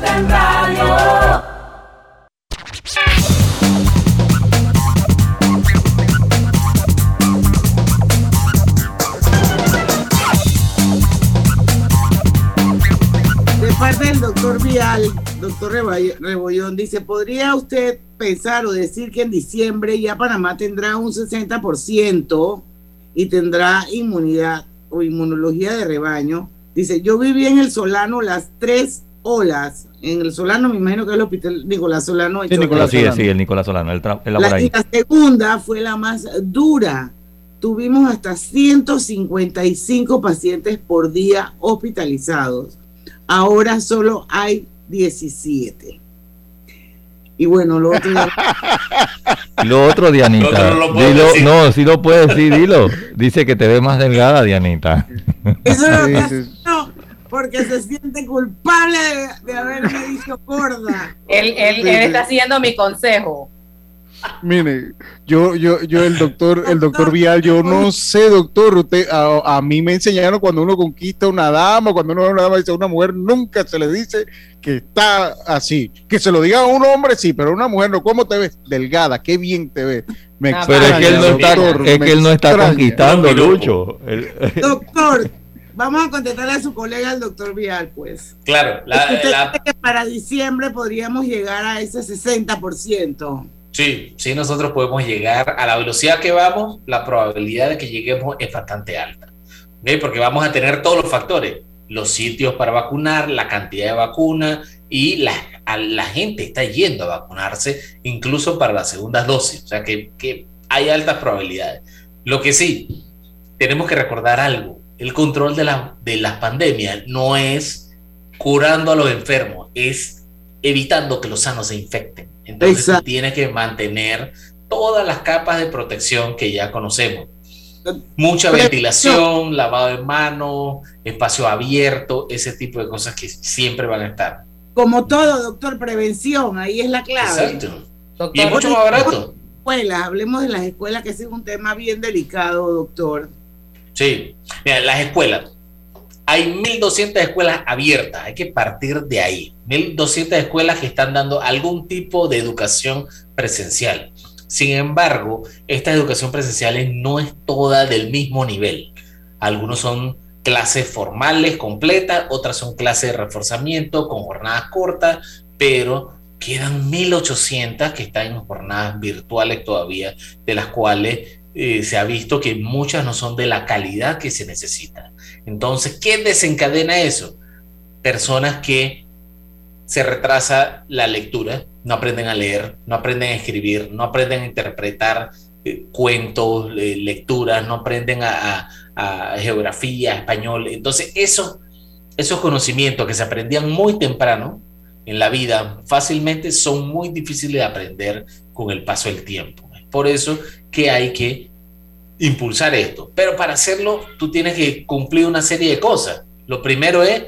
De parte del doctor Vial, doctor Rebollón, dice, ¿podría usted pensar o decir que en diciembre ya Panamá tendrá un 60% y tendrá inmunidad o inmunología de rebaño? Dice, yo viví en el Solano las tres olas. En el Solano me imagino que es el hospital Nicolás Solano. Sí. Nicolás, sí, sí, el Nicolás Solano, él labora La, ahí. y la segunda fue la más dura. Tuvimos hasta 155 pacientes por día hospitalizados. Ahora solo hay 17. Y bueno, lo otro ya- [laughs] Lo otro, Dianita. Lo otro no lo puedo dilo, no, sí lo puedes decir, dilo. Dice que te ves más delgada, Dianita. Eso no, [laughs] no, porque se siente culpable de, de haberme dicho gorda. Él, él, él está siguiendo mi consejo. Mire, yo, yo, yo, el doctor, el doctor Vial, yo no sé, doctor, usted, a, a mí me enseñaron cuando uno conquista una dama, cuando uno una dama dice a una mujer, nunca se le dice que está así. Que se lo diga a un hombre, sí, pero a una mujer no. ¿Cómo te ves? Delgada, qué bien te ves. Me Pero es que él no extraña, está, doctor, es que él no está extraña. conquistando, Lucho. Doctor, vamos a contestarle a su colega, el doctor Vial, pues. Claro, la- ¿Usted la- cree que para diciembre podríamos llegar a ese 60%? Sí, sí, nosotros podemos llegar a la velocidad que vamos, la probabilidad de que lleguemos es bastante alta. ¿ok? Porque vamos a tener todos los factores, los sitios para vacunar, la cantidad de vacuna y la, a- la gente está yendo a vacunarse incluso para las segundas dosis. O sea que, que hay altas probabilidades. Lo que sí, tenemos que recordar algo, el control de, la, de las pandemias no es curando a los enfermos, es evitando que los sanos se infecten. Entonces Exacto. tienes que mantener todas las capas de protección que ya conocemos. Mucha ventilación, lavado de manos, espacio abierto, ese tipo de cosas que siempre van a estar. Como todo, doctor, prevención, ahí es la clave. Exacto. Y es mucho más barato. Escuelas, hablemos de las escuelas, que ese es un tema bien delicado, doctor. Sí, mira, las escuelas. Hay 1.200 escuelas abiertas, hay que partir de ahí. 1.200 escuelas que están dando algún tipo de educación presencial. Sin embargo, esta educación presencial no es toda del mismo nivel. Algunos son clases formales completas, otras son clases de reforzamiento con jornadas cortas, pero quedan 1.800 que están en jornadas virtuales todavía, de las cuales eh, se ha visto que muchas no son de la calidad que se necesita. Entonces, ¿qué desencadena eso? Personas que se retrasa la lectura, no aprenden a leer, no aprenden a escribir, no aprenden a interpretar eh, cuentos, lecturas, no aprenden a, geografía, español. Entonces, eso, esos conocimientos que se aprendían muy temprano en la vida, fácilmente son muy difíciles de aprender con el paso del tiempo. Por eso que hay que impulsar esto. Pero para hacerlo, tú tienes que cumplir una serie de cosas. Lo primero es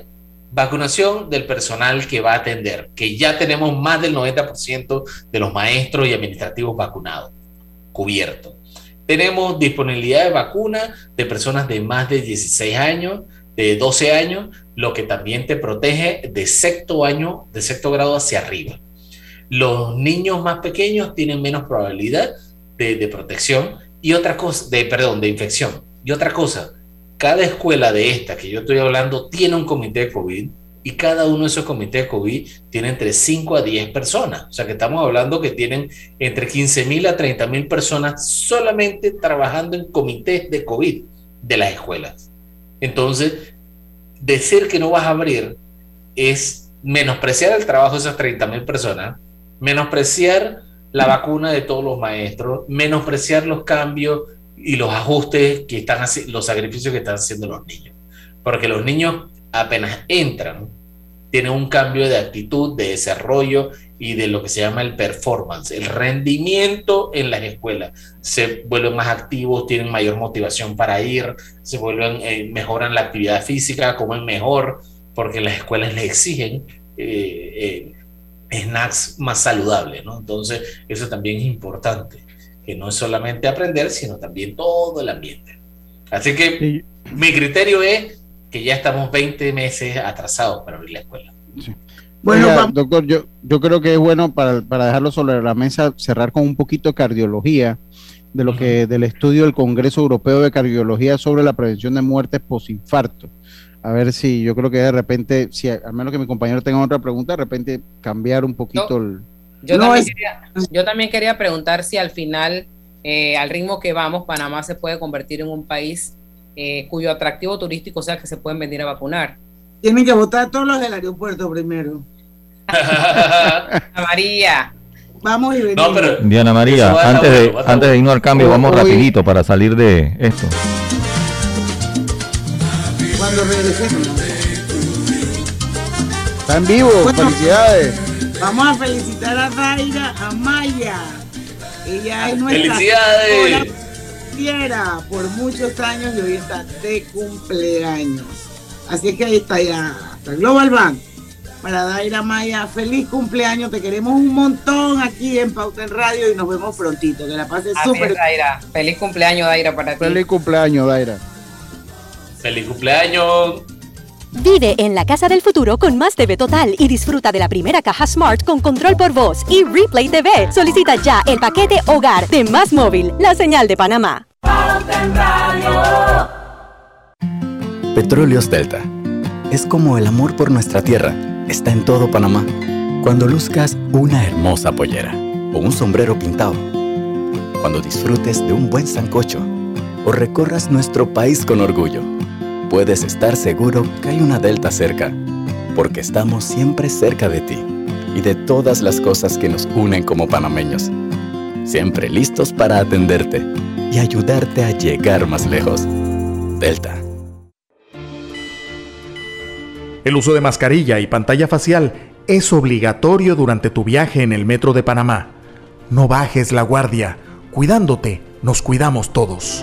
vacunación del personal que va a atender, que ya tenemos más del 90% de los maestros y administrativos vacunados cubierto. Tenemos disponibilidad de vacuna de personas de más de 16 años, de 12 años, lo que también te protege de sexto año, de sexto grado hacia arriba. Los niños más pequeños tienen menos probabilidad de, protección y otra cosa, de, perdón, de infección. Y otra cosa, cada escuela de esta que yo estoy hablando tiene un comité de COVID y cada uno de esos comités de COVID tiene entre 5 a 10 personas. O sea que estamos hablando que tienen entre 15 mil a 30 mil personas solamente trabajando en comités de COVID de las escuelas. Entonces, decir que no vas a abrir es menospreciar el trabajo de esas 30 mil personas, menospreciar la vacuna de todos los maestros, menospreciar los cambios y los ajustes que están haciendo, los sacrificios que están haciendo los niños. Porque los niños apenas entran, tienen un cambio de actitud, de desarrollo y de lo que se llama el performance, el rendimiento en las escuelas. Se vuelven más activos, tienen mayor motivación para ir, se vuelven, eh, mejoran la actividad física, comen mejor, porque las escuelas les exigen eh, eh, snacks más saludables, ¿no? Entonces, eso también es importante, que no es solamente aprender, sino también todo el ambiente. Así que mi criterio es que ya estamos 20 meses atrasados para abrir la escuela. Bueno, doctor, yo, yo creo que es bueno para, dejarlo sobre la mesa, cerrar con un poquito de cardiología, de lo que del estudio del Congreso Europeo de Cardiología sobre la prevención de muertes posinfarto. A ver si yo creo que de repente, si al menos que mi compañero tenga otra pregunta, de repente cambiar un poquito el... Yo, también, quería, yo también quería preguntar si al final, eh, al ritmo que vamos, Panamá se puede convertir en un país eh, cuyo atractivo turístico sea que se pueden venir a vacunar. Tienen que votar todos los del aeropuerto primero. [laughs] María. Vamos y venimos. Diana María, antes de, antes de irnos al cambio, vamos rapidito para salir de esto. Cuando regresemos. Está en vivo, felicidades. Vamos a felicitar a Daira Amaya. Ella es nuestra. ¡Felicidades! por muchos años y hoy está de cumpleaños. Así es que ahí está ya, hasta Global Bank. Para Daira Maya, feliz cumpleaños, te queremos un montón aquí en Pauta en Radio y nos vemos prontito. Que la pases súper. Daira, feliz cumpleaños, Daira, para ti. Feliz cumpleaños, Daira. Feliz cumpleaños. Vive en la casa del futuro con más TV Total y disfruta de la primera caja Smart con control por voz y Replay TV. Solicita ya el paquete Hogar de Más Móvil, la señal de Panamá. Petróleos Delta. Es como el amor por nuestra tierra. Está en todo Panamá. Cuando luzcas una hermosa pollera o un sombrero pintado. Cuando disfrutes de un buen sancocho o recorras nuestro país con orgullo puedes estar seguro que hay una Delta cerca, porque estamos siempre cerca de ti y de todas las cosas que nos unen como panameños. Siempre listos para atenderte y ayudarte a llegar más lejos. Delta. El uso de mascarilla y pantalla facial es obligatorio durante tu viaje en el metro de Panamá. No bajes la guardia. Cuidándote, nos cuidamos todos.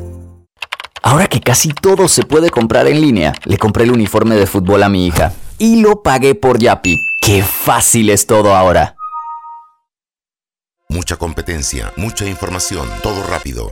Ahora que casi todo se puede comprar en línea, le compré el uniforme de fútbol a mi hija y lo pagué por Yapi. ¡Qué fácil es todo ahora! Mucha competencia, mucha información, todo rápido.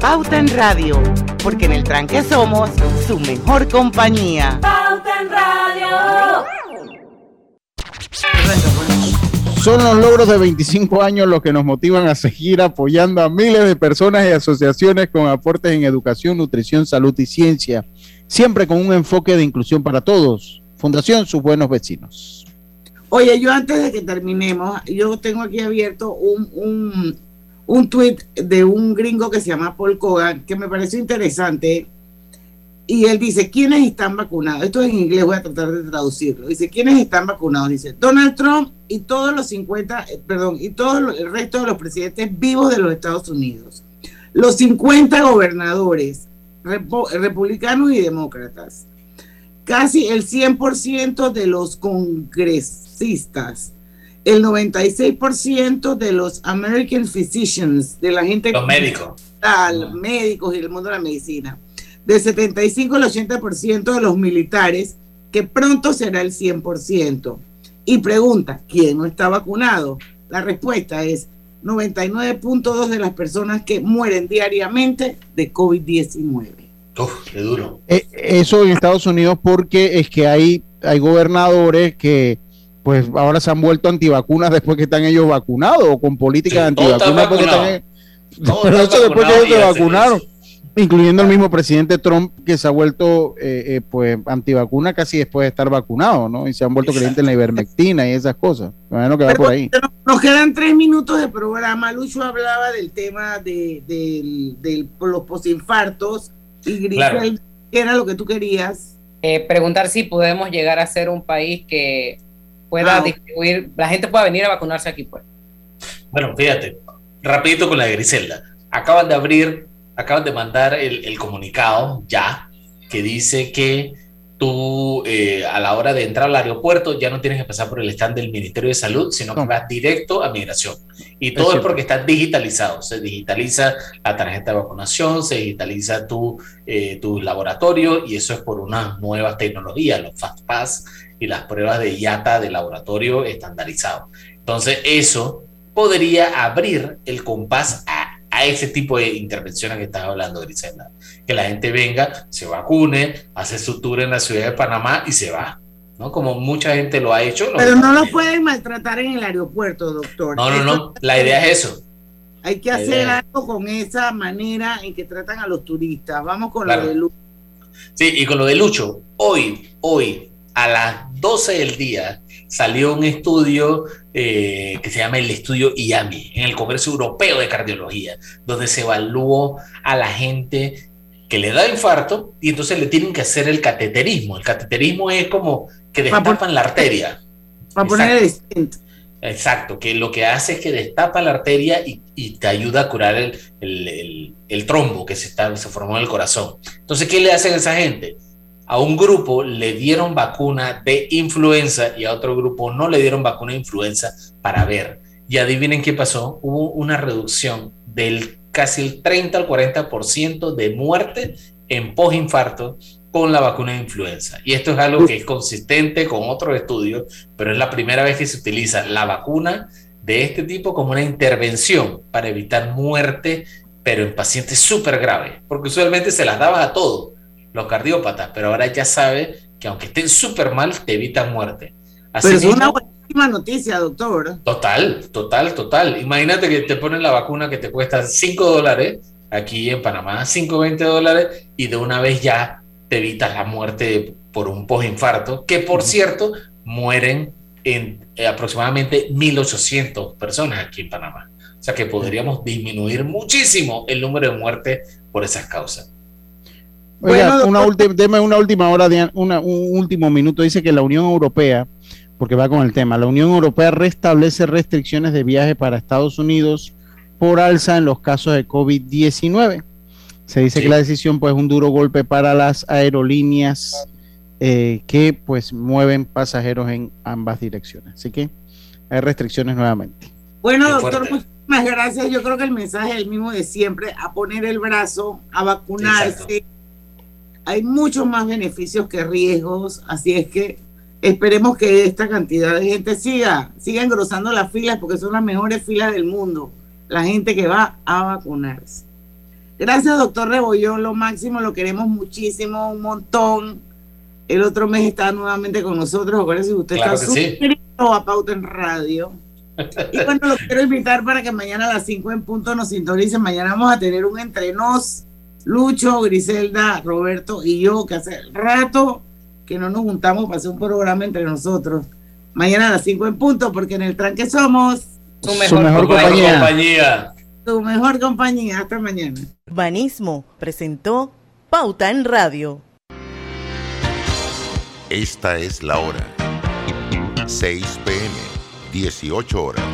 Pauta en Radio, porque en el tranque somos su mejor compañía. Pauta en Radio. Son los logros de 25 años los que nos motivan a seguir apoyando a miles de personas y asociaciones con aportes en educación, nutrición, salud y ciencia, siempre con un enfoque de inclusión para todos. Fundación Sus Buenos Vecinos. Oye, yo antes de que terminemos, yo tengo aquí abierto un, un, un tweet de un gringo que se llama Paul Kogan, que me pareció interesante. Y él dice, ¿quiénes están vacunados? Esto es en inglés, voy a tratar de traducirlo. Dice, ¿quiénes están vacunados? Dice, Donald Trump y todos los 50, eh, perdón, y todo el resto de los presidentes vivos de los Estados Unidos. Los 50 gobernadores, republicanos y demócratas. Casi el 100% de los congresistas. El 96% de los American Physicians, de la gente Los médicos. hospital, médicos y el mundo de la medicina. Del 75 al 80% de los militares, que pronto será el 100%. Y pregunta, ¿quién no está vacunado? La respuesta es 99.2 de las personas que mueren diariamente de COVID-19. Uf, qué duro. Eh, eso en Estados Unidos porque es que hay, hay gobernadores que pues ahora se han vuelto antivacunas después que están ellos vacunados o con políticas están antivacunas porque están [laughs] pero eso después que ellos se vacunaron incluyendo el mismo presidente Trump que se ha vuelto eh, eh, pues antivacuna casi después de estar vacunado ¿no? y se han vuelto creyentes en la ibermectina y esas cosas me imagino que va por ahí Nos quedan tres minutos de programa. Lucho hablaba del tema de, del- del- los posinfartos y Grisel, Claro. ¿qué era lo que tú querías? Eh, preguntar si podemos llegar a ser un país que pueda Ah, distribuir, la gente pueda venir a vacunarse aquí pues. Bueno, fíjate, rapidito con la de Griselda. Acaban de abrir, acaban de mandar el, el comunicado ya, que dice que tú eh, a la hora de entrar al aeropuerto ya no tienes que pasar por el stand del Ministerio de Salud, sino que vas directo a migración. Y todo es, porque está digitalizado. Se digitaliza la tarjeta de vacunación, se digitaliza tu, eh, tu laboratorio y eso es por unas nuevas tecnologías, los FastPass y las pruebas de IATA de laboratorio estandarizado. Entonces eso podría abrir el compás a, a ese tipo de intervenciones que estás hablando, Griselda. Que la gente venga, se vacune, hace su tour en la ciudad de Panamá y se va. ¿no? Como mucha gente lo ha hecho. Pero no lo pueden maltratar en el aeropuerto, doctor. No, no, no. La idea es eso. Hay que hacer algo con esa manera en que tratan a los turistas. Vamos con Claro. lo de Lucho. Sí, y con lo de Lucho, hoy, hoy, a las 12 del día, salió un estudio eh, que se llama el estudio IAMI, en el Congreso Europeo de Cardiología, donde se evaluó a la gente que le da infarto y entonces le tienen que hacer el cateterismo. El cateterismo es como que destapan la arteria. Poner el Exacto. que lo que hace es que destapa la arteria y, y te ayuda a curar el, el- el- el trombo que se, está, se formó en el corazón. Entonces, ¿qué le hacen a esa gente? A un grupo le dieron vacuna de influenza y a otro grupo no le dieron vacuna de influenza para ver. Y adivinen qué pasó, hubo una reducción del casi el 30 al 40% de muerte en postinfarto con la vacuna de influenza. Y esto es algo que es consistente con otros estudios, pero es la primera vez que se utiliza la vacuna de este tipo como una intervención para evitar muerte, pero en pacientes súper graves, porque usualmente se las daba a todos los cardiópatas, pero ahora ya sabe que aunque estén súper mal, te evitan muerte. Pero es una buenísima noticia, doctor. Total, total, total. Imagínate que te ponen la vacuna que te cuesta 5 dólares aquí en Panamá, 5, 20 dólares, y de una vez ya te evitas la muerte por un postinfarto, que por cierto mueren en eh, aproximadamente 1.800 personas aquí en Panamá. O sea que podríamos disminuir muchísimo el número de muertes por esas causas. Oiga, una última, deme una última hora, de, una, un último minuto. Dice que la Unión Europea, porque va con el tema, la Unión Europea restablece restricciones de viaje para Estados Unidos por alza en los casos de COVID-19. Se dice que la decisión pues es un duro golpe para las aerolíneas eh, que pues mueven pasajeros en ambas direcciones. Así que hay restricciones nuevamente. Bueno, doctor, muchísimas gracias. Yo creo que el mensaje es el mismo de siempre, a poner el brazo, a vacunarse. Hay muchos más beneficios que riesgos, así es que esperemos que esta cantidad de gente siga, siga engrosando las filas porque son las mejores filas del mundo, la gente que va a vacunarse. Gracias, doctor Rebollón, lo máximo, lo queremos muchísimo, un montón. El otro mes está nuevamente con nosotros, acuérdense que usted Claro está que sí. suscrito a Pauta en Radio. [laughs] Y bueno, los quiero invitar para que mañana a las 5 en punto nos sintonicen. Mañana vamos a tener un entre nos, Lucho, Griselda, Roberto y yo, que hace rato que no nos juntamos para hacer un programa entre nosotros. Mañana a las 5 en punto, porque en el tranque somos Su mejor mejor compañía. compañía. Tu mejor compañía. Hasta mañana. Urbanismo presentó Pauta en Radio. Esta es la hora. 6 pm, 18 horas.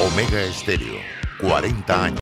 Omega Estéreo, 40 años.